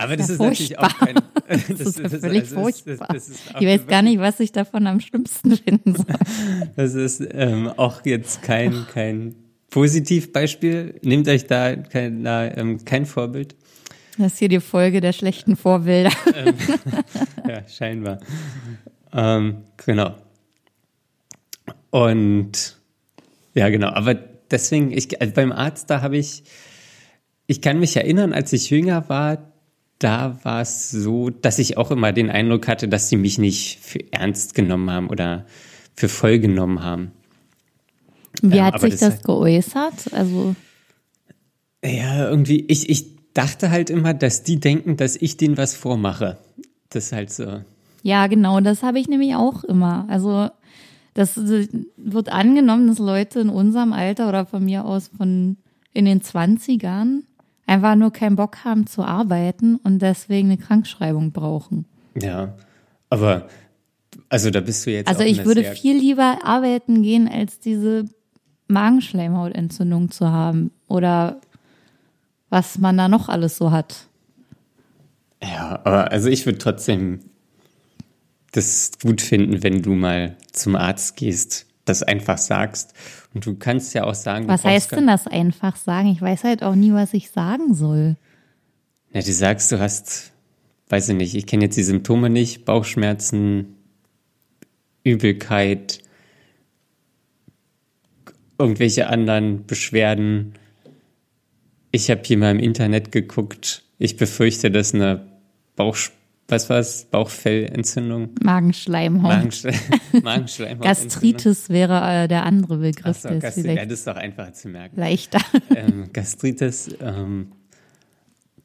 aber das, das ist natürlich auch kein. Das, das ist das, völlig also furchtbar. Das, ich weiß gar nicht, was ich davon am schlimmsten finden soll. Das ist ähm, auch jetzt kein, kein Positivbeispiel. Nehmt euch da kein, da, ähm, kein Vorbild. Das ist hier die Folge der schlechten Vorbilder. Ähm, ja, scheinbar. Ähm, genau. Und ja, genau. Aber deswegen, ich, also beim Arzt, da habe ich, ich kann mich erinnern, als ich jünger war, da war es so, dass ich auch immer den Eindruck hatte, dass sie mich nicht für ernst genommen haben oder für voll genommen haben. Wie ja, hat sich das, das geäußert? Also Ja, irgendwie, ich, ich dachte halt immer, dass die denken, dass ich denen was vormache. Das ist halt so. Ja, genau, das habe ich nämlich auch immer. Also das wird angenommen, dass Leute in unserem Alter oder von mir aus von in den 20ern einfach nur keinen Bock haben zu arbeiten und deswegen eine Krankschreibung brauchen. Ja, aber also da bist du jetzt. Also ich würde viel lieber arbeiten gehen, als diese Magenschleimhautentzündung zu haben oder was man da noch alles so hat. Ja, aber also ich würde trotzdem das gut finden, wenn du mal zum Arzt gehst, das einfach sagst. Und du kannst ja auch sagen. Was heißt denn das einfach sagen? Ich weiß halt auch nie, was ich sagen soll. Na, du sagst, du hast, weiß ich nicht, ich kenne jetzt die Symptome nicht, Bauchschmerzen, Übelkeit, irgendwelche anderen Beschwerden. Ich habe hier mal im Internet geguckt. Ich befürchte, dass eine Bauch, was war's? Bauchfellentzündung? Magenschleimhaut. Magenschle Magenschleimhaut. Gastritis wäre äh, der andere Begriff. Ach so, Gastritis, ja, das ist doch einfacher zu merken. Leichter. Ähm, Gastritis, ähm,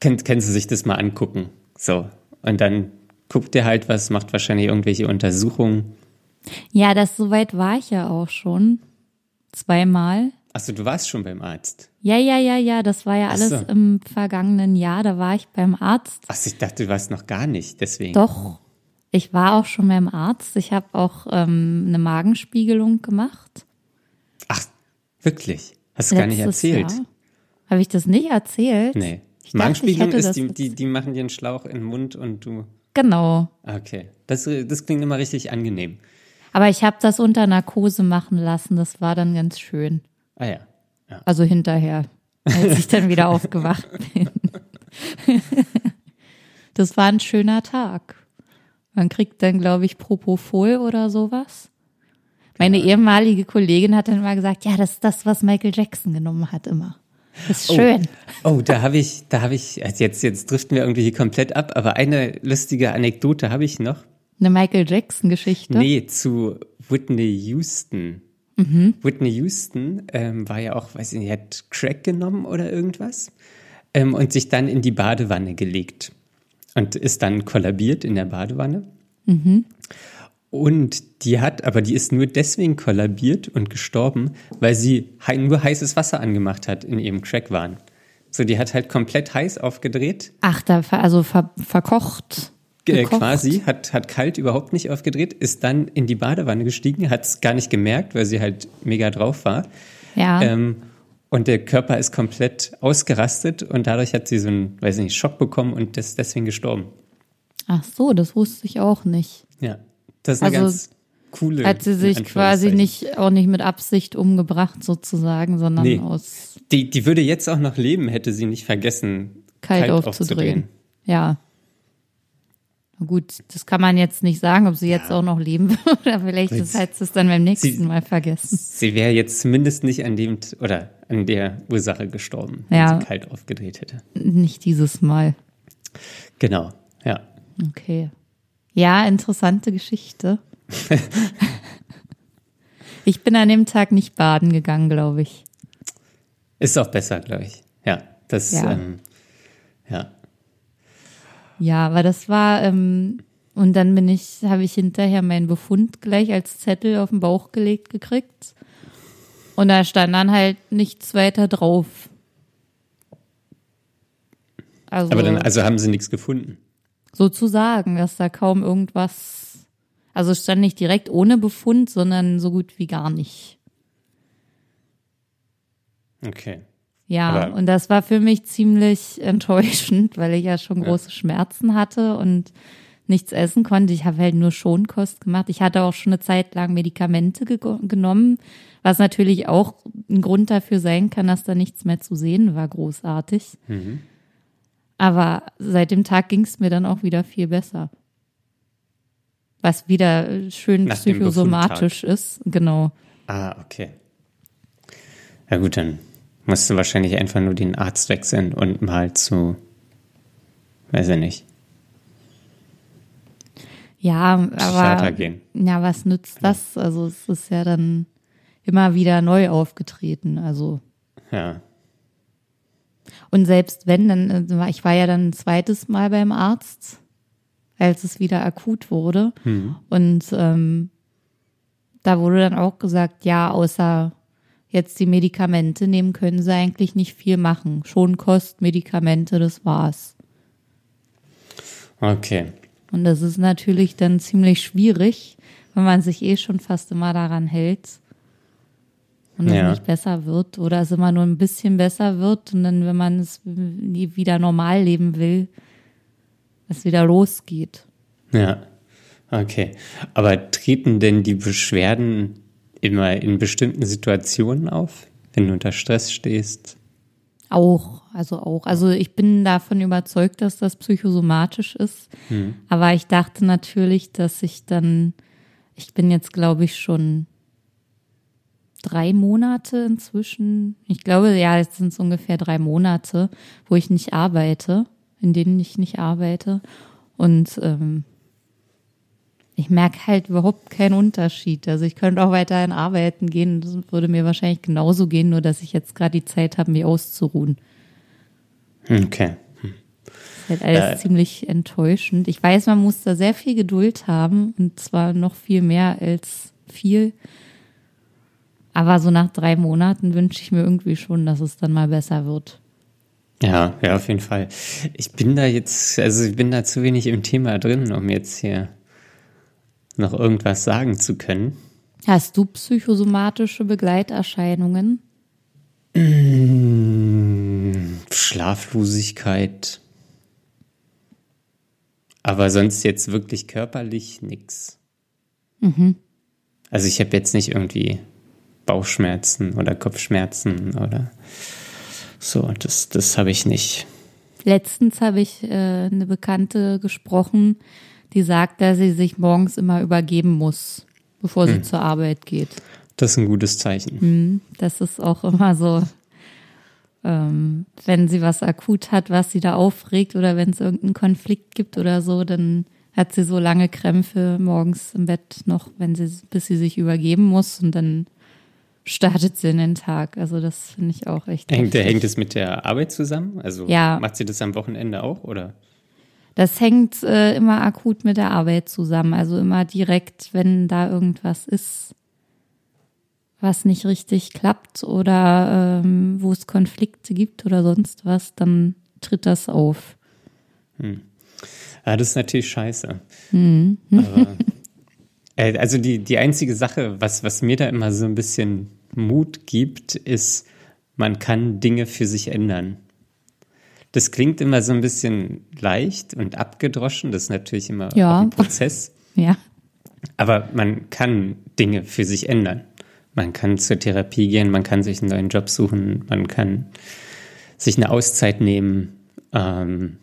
könnt, kennst du sich das mal angucken. So. Und dann guckt ihr halt was, macht wahrscheinlich irgendwelche Untersuchungen. Ja, das soweit war ich ja auch schon. Zweimal. Achso, du warst schon beim Arzt. Ja, ja, ja, ja, das war ja alles so. im vergangenen Jahr, da war ich beim Arzt. Achso, ich dachte, du warst noch gar nicht, deswegen. Doch, ich war auch schon beim Arzt. Ich habe auch ähm, eine Magenspiegelung gemacht. Ach, wirklich? Hast du gar nicht erzählt? Habe ich das nicht erzählt? Nee. Ich Magenspiegelung dachte, ist, die, die, die machen dir einen Schlauch in den Mund und du. Genau. Okay. Das, das klingt immer richtig angenehm. Aber ich habe das unter Narkose machen lassen. Das war dann ganz schön. Ah ja. ja. Also hinterher, als ich dann wieder aufgewacht bin. das war ein schöner Tag. Man kriegt dann, glaube ich, Propofol oder sowas. Meine ehemalige Kollegin hat dann mal gesagt, ja, das ist das, was Michael Jackson genommen hat immer. Das ist schön. Oh, oh da habe ich, da habe ich, also jetzt, jetzt driften wir irgendwie komplett ab, aber eine lustige Anekdote habe ich noch. Eine Michael Jackson-Geschichte? Nee, zu Whitney Houston. Mhm. Whitney Houston ähm, war ja auch, weiß ich nicht, hat Crack genommen oder irgendwas ähm, und sich dann in die Badewanne gelegt und ist dann kollabiert in der Badewanne. Mhm. Und die hat, aber die ist nur deswegen kollabiert und gestorben, weil sie nur heißes Wasser angemacht hat in ihrem Crackwahn. So, die hat halt komplett heiß aufgedreht. Ach, da, also ver, verkocht. Äh, quasi, hat, hat kalt überhaupt nicht aufgedreht, ist dann in die Badewanne gestiegen, hat es gar nicht gemerkt, weil sie halt mega drauf war. Ja. Ähm, und der Körper ist komplett ausgerastet und dadurch hat sie so einen, weiß nicht, Schock bekommen und ist deswegen gestorben. Ach so, das wusste ich auch nicht. Ja, das ist eine also, ganz coole. Hat sie sich quasi nicht, auch nicht mit Absicht umgebracht sozusagen, sondern nee. aus. Die, die würde jetzt auch noch leben, hätte sie nicht vergessen, kalt, kalt aufzudrehen. aufzudrehen. Ja. Gut, das kann man jetzt nicht sagen, ob sie jetzt ja. auch noch leben wird oder vielleicht ist halt es dann beim nächsten sie, Mal vergessen. Sie wäre jetzt zumindest nicht an dem oder an der Ursache gestorben, ja. wenn sie kalt aufgedreht hätte. Nicht dieses Mal. Genau, ja. Okay. Ja, interessante Geschichte. ich bin an dem Tag nicht baden gegangen, glaube ich. Ist auch besser, glaube ich. Ja, das, ja. Ähm, ja. Ja, aber das war, ähm, und dann bin ich, habe ich hinterher meinen Befund gleich als Zettel auf den Bauch gelegt gekriegt. Und da stand dann halt nichts weiter drauf. Also, aber dann, also haben sie nichts gefunden. Sozusagen, dass da kaum irgendwas, also stand nicht direkt ohne Befund, sondern so gut wie gar nicht. Okay. Ja, Aber und das war für mich ziemlich enttäuschend, weil ich ja schon große ja. Schmerzen hatte und nichts essen konnte. Ich habe halt nur Schonkost gemacht. Ich hatte auch schon eine Zeit lang Medikamente ge genommen, was natürlich auch ein Grund dafür sein kann, dass da nichts mehr zu sehen war, großartig. Mhm. Aber seit dem Tag ging es mir dann auch wieder viel besser. Was wieder schön Nach psychosomatisch ist, genau. Ah, okay. Ja gut, dann Musst du wahrscheinlich einfach nur den Arzt wechseln und mal zu, weiß ich nicht. Ja, aber gehen. ja, was nützt das? Also es ist ja dann immer wieder neu aufgetreten. Also ja. Und selbst wenn, dann, äh, ich war ja dann ein zweites Mal beim Arzt, als es wieder akut wurde. Hm. Und ähm, da wurde dann auch gesagt, ja, außer jetzt die Medikamente nehmen, können sie eigentlich nicht viel machen. Schon Kost, Medikamente, das war's. Okay. Und das ist natürlich dann ziemlich schwierig, wenn man sich eh schon fast immer daran hält und es Ja. nicht besser wird oder es immer nur ein bisschen besser wird und dann, wenn man es nie wieder normal leben will, es wieder losgeht. Ja. Okay. Aber treten denn die Beschwerden immer in bestimmten Situationen auf, wenn du unter Stress stehst? Auch, also auch. Also ich bin davon überzeugt, dass das psychosomatisch ist. Aber ich dachte natürlich, dass ich dann, ich bin jetzt, glaube ich, schon drei Monate inzwischen. Ich glaube, ja, jetzt sind es ungefähr drei Monate, wo ich nicht arbeite, in denen ich nicht arbeite. Und ähm, ich merke halt überhaupt keinen Unterschied. Also ich könnte auch weiterhin arbeiten gehen. Das würde mir wahrscheinlich genauso gehen, nur dass ich jetzt gerade die Zeit habe, mich auszuruhen. Okay. Ist halt alles Äh. ziemlich enttäuschend. Ich weiß, man muss da sehr viel Geduld haben und zwar noch viel mehr als viel. Aber so nach drei Monaten wünsche ich mir irgendwie schon, dass es dann mal besser wird. Ja, ja, auf jeden Fall. Ich bin da jetzt, also ich bin da zu wenig im Thema drin, um jetzt hier noch irgendwas sagen zu können. Hast du psychosomatische Begleiterscheinungen? Schlaflosigkeit. Aber sonst jetzt wirklich körperlich nix. Also ich habe jetzt nicht irgendwie Bauchschmerzen oder Kopfschmerzen oder so. Das, das habe ich nicht. Letztens habe ich äh, eine Bekannte gesprochen, die sagt, dass sie sich morgens immer übergeben muss, bevor sie zur Arbeit geht. Das ist ein gutes Zeichen. Das ist auch immer so, ähm, wenn sie was akut hat, was sie da aufregt oder wenn es irgendeinen Konflikt gibt oder so, dann hat sie so lange Krämpfe morgens im Bett noch, wenn sie, bis sie sich übergeben muss und dann startet sie in den Tag. Also das finde ich auch echt. Hängt, hängt es mit der Arbeit zusammen? Also Ja. macht sie das am Wochenende auch oder? Das hängt äh, immer akut mit der Arbeit zusammen. Also immer direkt, wenn da irgendwas ist, was nicht richtig klappt oder ähm, wo es Konflikte gibt oder sonst was, dann tritt das auf. Ja, das ist natürlich scheiße. Aber, äh, also die, die einzige Sache, was, was mir da immer so ein bisschen Mut gibt, ist, man kann Dinge für sich ändern. Das klingt immer so ein bisschen leicht und abgedroschen. Das ist natürlich immer Ja. ein Prozess. Ja. Aber man kann Dinge für sich ändern. Man kann zur Therapie gehen, man kann sich einen neuen Job suchen, man kann sich eine Auszeit nehmen. Ähm,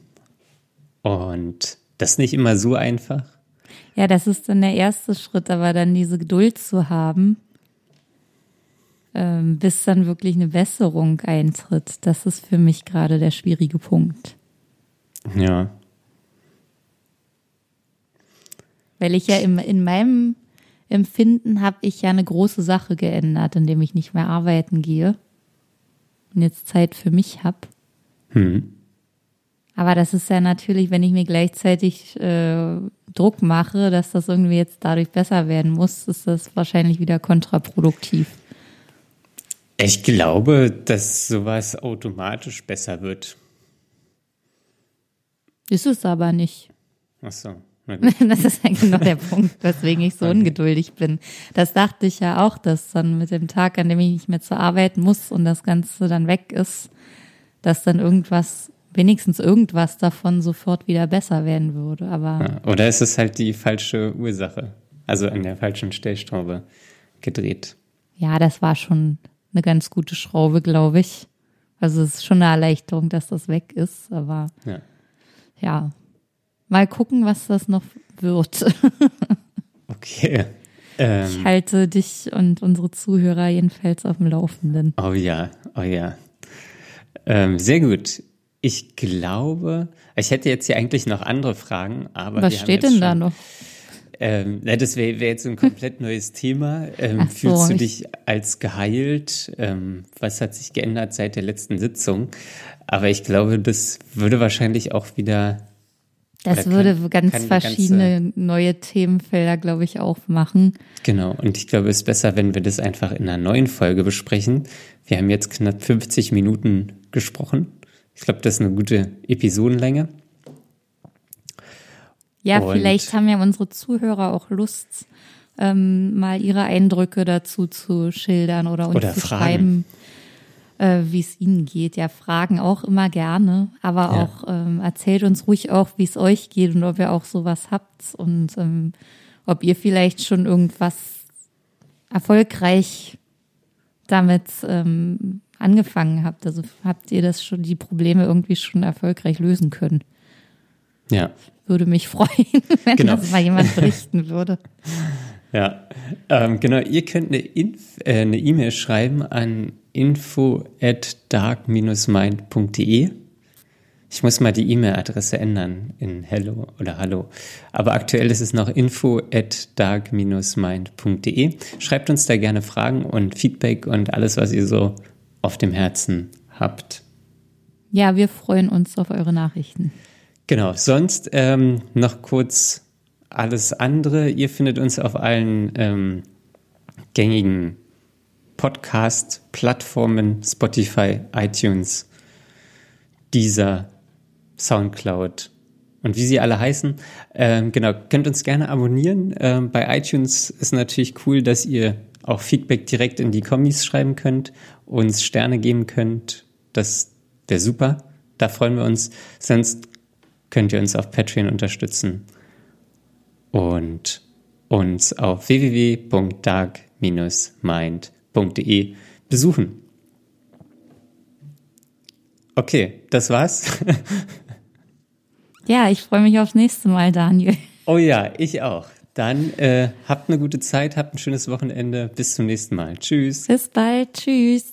und das ist nicht immer so einfach. Ja, das ist dann der erste Schritt, aber dann diese Geduld zu haben, ähm, bis dann wirklich eine Besserung eintritt, das ist für mich gerade der schwierige Punkt. Ja. Weil ich ja im, in meinem Empfinden habe ich ja eine große Sache geändert, indem ich nicht mehr arbeiten gehe und jetzt Zeit für mich habe. Hm. Aber das ist ja natürlich, wenn ich mir gleichzeitig äh, Druck mache, dass das irgendwie jetzt dadurch besser werden muss, ist das wahrscheinlich wieder kontraproduktiv. Ich glaube, dass sowas automatisch besser wird. Ist es aber nicht. Ach so. Das ist ja genau der Punkt, weswegen ich so ungeduldig bin. Das dachte ich ja auch, dass dann mit dem Tag, an dem ich nicht mehr zur Arbeit muss und das Ganze dann weg ist, dass dann irgendwas, wenigstens irgendwas davon sofort wieder besser werden würde. Aber Ja, Oder ist es halt die falsche Ursache? Also an der falschen Stellschraube gedreht. ja, das war schon eine ganz gute Schraube, glaube ich. Also es ist schon eine Erleichterung, dass das weg ist. Aber Ja. ja, mal gucken, was das noch wird. Okay. Ähm, Ich halte dich und unsere Zuhörer jedenfalls auf dem Laufenden. Oh ja, oh ja. Ähm, sehr gut. Ich glaube, ich hätte jetzt hier eigentlich noch andere Fragen, aber Was steht denn da schon, noch? Ähm, das wäre wär jetzt ein komplett neues Thema. Ähm, so, fühlst du dich als geheilt? Ähm, was hat sich geändert seit der letzten Sitzung? Aber ich glaube, das würde wahrscheinlich auch wieder. Das würde kann, ganz kann verschiedene ganze, neue Themenfelder, glaube ich, aufmachen. Genau. Und ich glaube, es ist besser, wenn wir das einfach in einer neuen Folge besprechen. Wir haben jetzt knapp 50 Minuten gesprochen. Ich glaube, das ist eine gute Episodenlänge. Ja, Und vielleicht haben ja unsere Zuhörer auch Lust, ähm, mal ihre Eindrücke dazu zu schildern oder uns oder zu Fragen. schreiben, äh, wie es ihnen geht. Ja, Fragen auch immer gerne, aber ja. auch ähm, erzählt uns ruhig auch, wie es euch geht und ob ihr auch sowas habt und ähm, ob ihr vielleicht schon irgendwas erfolgreich damit ähm, angefangen habt. Also habt ihr das schon, die Probleme irgendwie schon erfolgreich lösen können? Ja. Würde mich freuen, wenn genau. das mal jemand berichten würde. Ja, ähm, genau. Ihr könnt eine äh, E-Mail schreiben an info at dark-mind.de. Ich muss mal die E-Mail-Adresse ändern in Hello oder Hallo. Aber aktuell ist es noch info at dark-mind.de. Schreibt uns da gerne Fragen und Feedback und alles, was ihr so auf dem Herzen habt. Ja, wir freuen uns auf eure Nachrichten. Genau, sonst ähm, noch kurz alles andere. Ihr findet uns auf allen ähm, gängigen Podcast-Plattformen, Spotify, iTunes, Deezer, Soundcloud und wie sie alle heißen. Ähm, genau, könnt uns gerne abonnieren. Ähm, bei iTunes ist natürlich cool, dass ihr auch Feedback direkt in die Kommis schreiben könnt, uns Sterne geben könnt. Das wäre super. Da freuen wir uns. Sonst könnt ihr uns auf Patreon unterstützen und uns auf www.dark-mind.de besuchen. Okay, das war's. ja, ich freue mich aufs nächste Mal, Daniel. Oh ja, ich auch. Dann äh, habt eine gute Zeit, habt ein schönes Wochenende. Bis zum nächsten Mal. Tschüss. Bis bald. Tschüss.